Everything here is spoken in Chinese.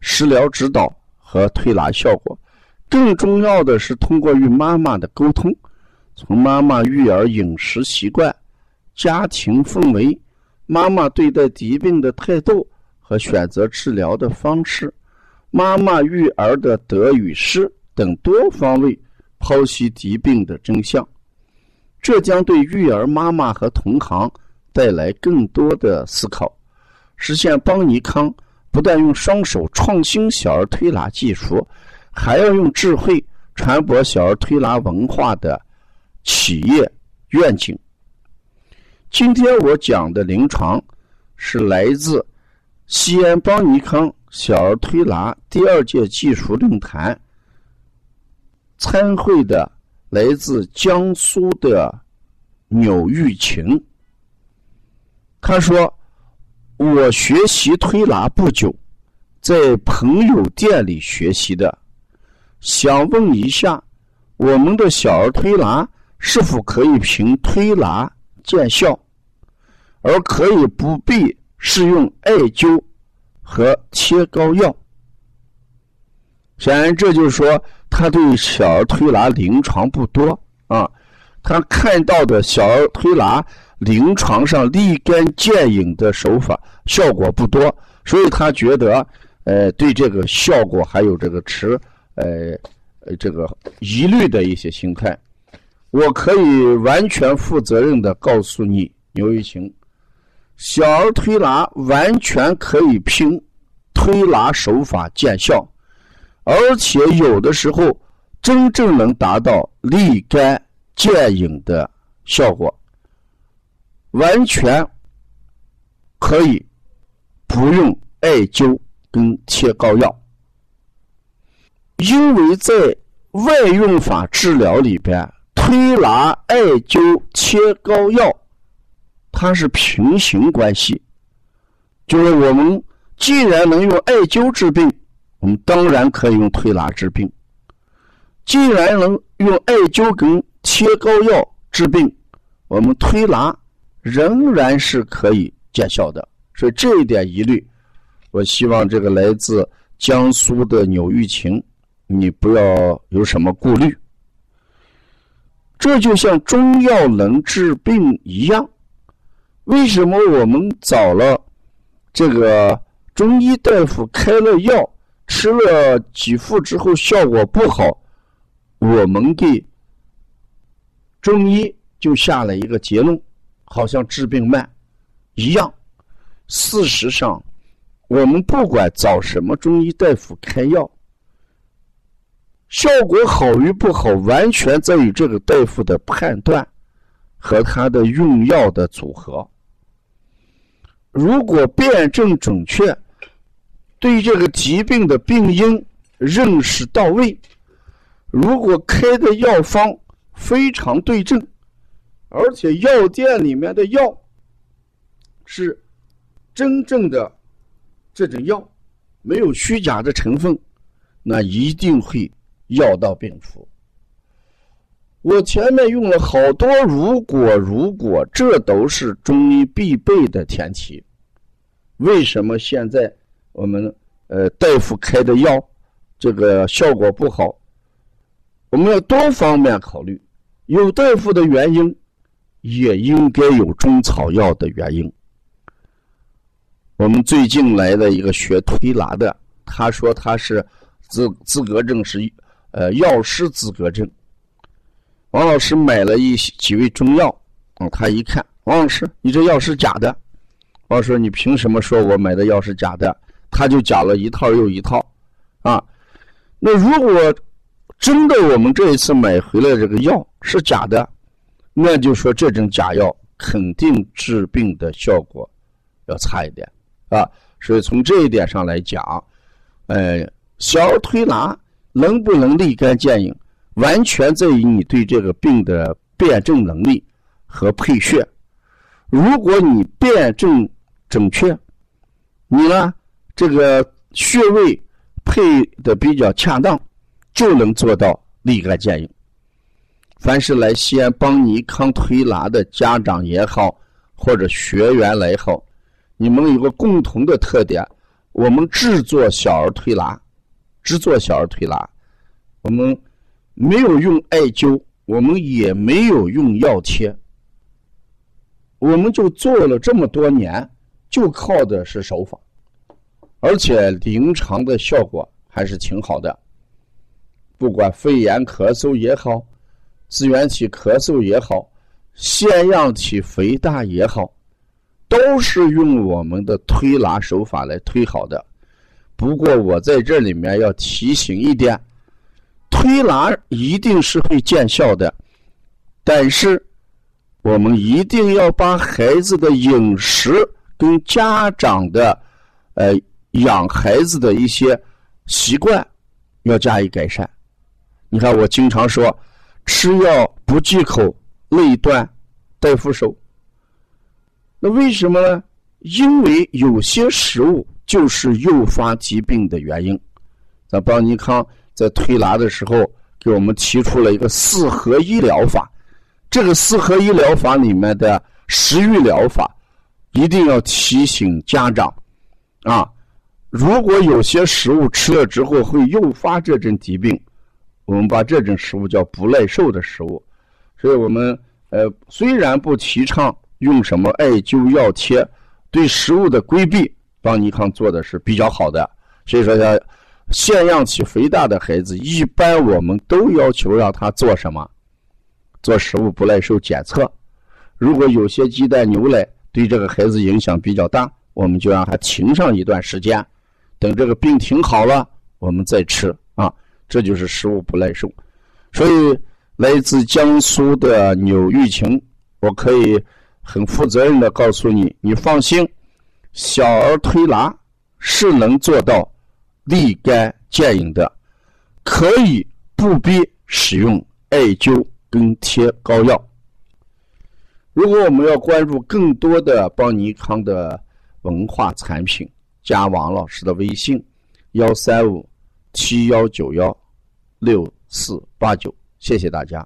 食疗指导和推拿效果，更重要的是通过与妈妈的沟通，从妈妈育儿饮食习惯、家庭氛围、妈妈对待疾病的态度和选择治疗的方式、妈妈育儿的得与失等多方位剖析疾病的真相，这将对育儿妈妈和同行带来更多的思考，实现邦尼康。不但用双手创新小儿推拿技术，还要用智慧传播小儿推拿文化的企业愿景。今天我讲的临床是来自西安邦尼康小儿推拿第二届技术论坛参会的来自江苏的钮玉琴，他说。我学习推拿不久，在朋友店里学习的，想问一下，我们的小儿推拿是否可以凭推拿见效，而可以不必使用艾灸和贴膏药？显然，这就是说他对小儿推拿临床不多啊，他看到的小儿推拿。临床上立竿见影的手法效果不多，所以他觉得，呃，对这个效果还有这个持，呃，呃，这个疑虑的一些心态。我可以完全负责任的告诉你，牛玉琴，小儿推拿完全可以凭推拿手法见效，而且有的时候真正能达到立竿见影的效果。完全可以不用艾灸跟贴膏药，因为在外用法治疗里边，推拿、艾灸、贴膏药，它是平行关系。就是我们既然能用艾灸治病，我们当然可以用推拿治病；既然能用艾灸跟贴膏药治病，我们推拿。仍然是可以见效的，所以这一点疑虑，我希望这个来自江苏的钮玉琴，你不要有什么顾虑。这就像中药能治病一样，为什么我们找了这个中医大夫开了药，吃了几副之后效果不好，我们给中医就下了一个结论。好像治病慢一样，事实上，我们不管找什么中医大夫开药，效果好与不好，完全在于这个大夫的判断和他的用药的组合。如果辨证准确，对这个疾病的病因认识到位，如果开的药方非常对症。而且药店里面的药是真正的这种药，没有虚假的成分，那一定会药到病除。我前面用了好多如果，如果这都是中医必备的前提。为什么现在我们呃大夫开的药这个效果不好？我们要多方面考虑，有大夫的原因。也应该有中草药的原因。我们最近来的一个学推拿的，他说他是资资格证是呃药师资格证。王老师买了一几味中药，嗯，他一看，王老师，你这药是假的。我说你凭什么说我买的药是假的？他就讲了一套又一套，啊，那如果真的我们这一次买回来这个药是假的？那就说这种假药肯定治病的效果要差一点啊，所以从这一点上来讲，呃，小儿推拿能不能立竿见影，完全在于你对这个病的辨证能力和配穴。如果你辨证准确，你呢这个穴位配的比较恰当，就能做到立竿见影。凡是来西安帮尼康推拿的家长也好，或者学员来好，你们有个共同的特点。我们制作小儿推拿，制作小儿推拿，我们没有用艾灸，我们也没有用药贴，我们就做了这么多年，就靠的是手法，而且临床的效果还是挺好的。不管肺炎咳嗽也好，支原体咳嗽也好，腺样体肥大也好。都是用我们的推拿手法来推好的。不过我在这里面要提醒一点：推拿一定是会见效的，但是我们一定要把孩子的饮食跟家长的呃养孩子的一些习惯要加以改善。你看，我经常说，吃药不忌口，内断，大夫手。那为什么呢？因为有些食物就是诱发疾病的原因。咱邦尼康在推拿的时候给我们提出了一个四合一疗法。这个四合一疗法里面的食欲疗法，一定要提醒家长啊！如果有些食物吃了之后会诱发这种疾病，我们把这种食物叫不耐受的食物。所以我们呃虽然不提倡。用什么艾灸药贴，对食物的规避，邦尼康做的是比较好的。所以说，像腺样体肥大的孩子，一般我们都要求让他做什么？做食物不耐受检测。如果有些鸡蛋、牛奶对这个孩子影响比较大，我们就让他停上一段时间，等这个病停好了，我们再吃。这就是食物不耐受。所以，来自江苏的柳玉琴，我可以。很负责任的告诉你，你放心，小儿推拿是能做到立竿见影的，可以不必使用艾灸跟贴膏药。如果我们要关注更多的邦尼康的文化产品，加王老师的微信：幺三五七幺九幺六四八九，谢谢大家。